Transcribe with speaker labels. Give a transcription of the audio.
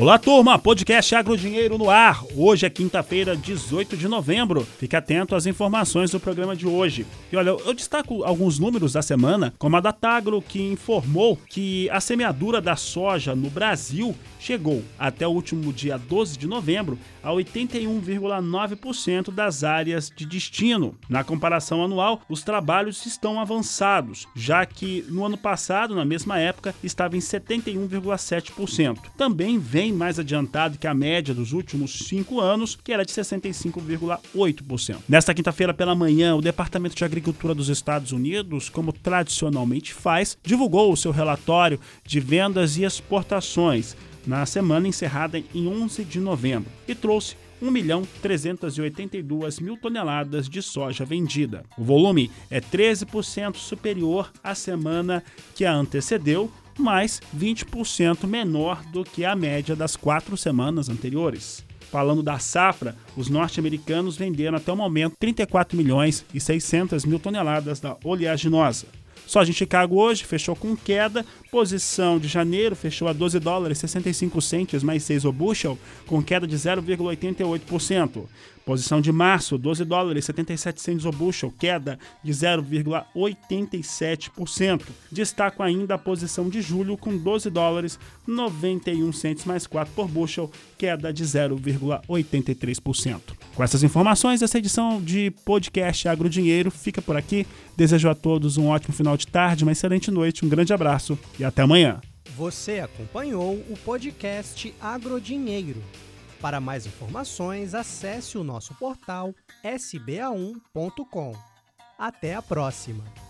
Speaker 1: Olá, turma! Podcast Agro Dinheiro no ar. Hoje é quinta-feira, 18 de novembro. Fique atento às informações do programa de hoje. E olha, eu destaco alguns números da semana, como a da Tagro, que informou que a semeadura da soja no Brasil chegou até o último dia 12 de novembro a 81,9% das áreas de destino. Na comparação anual, os trabalhos estão avançados, já que no ano passado, na mesma época, estava em 71,7%. Também vem bem mais adiantado que a média dos últimos cinco anos, que era de 65,8%. Nesta quinta-feira pela manhã, o Departamento de Agricultura dos Estados Unidos, como tradicionalmente faz, divulgou o seu relatório de vendas e exportações na semana encerrada em 11 de novembro e trouxe 1 milhão 382 mil toneladas de soja vendida. O volume é 13% superior à semana que a antecedeu, mas 20% menor do que a média das quatro semanas anteriores. Falando da safra, os norte-americanos venderam até o momento 34 milhões e 600 mil toneladas da oleaginosa. Soja em Chicago hoje fechou com queda. Posição de janeiro fechou a 12 dólares 65 centes mais 6 o bushel, com queda de 0,88%. Posição de março, 12 dólares 77 centes o bushel, queda de 0,87%. Destaco ainda a posição de julho com 12 dólares 91 centes mais 4 por bushel, queda de 0,83%. Com essas informações, essa edição de podcast Agro Dinheiro fica por aqui. Desejo a todos um ótimo final de tarde, uma excelente noite, um grande abraço e até amanhã.
Speaker 2: Você acompanhou o podcast Agro Dinheiro. Para mais informações, acesse o nosso portal sba1.com. Até a próxima!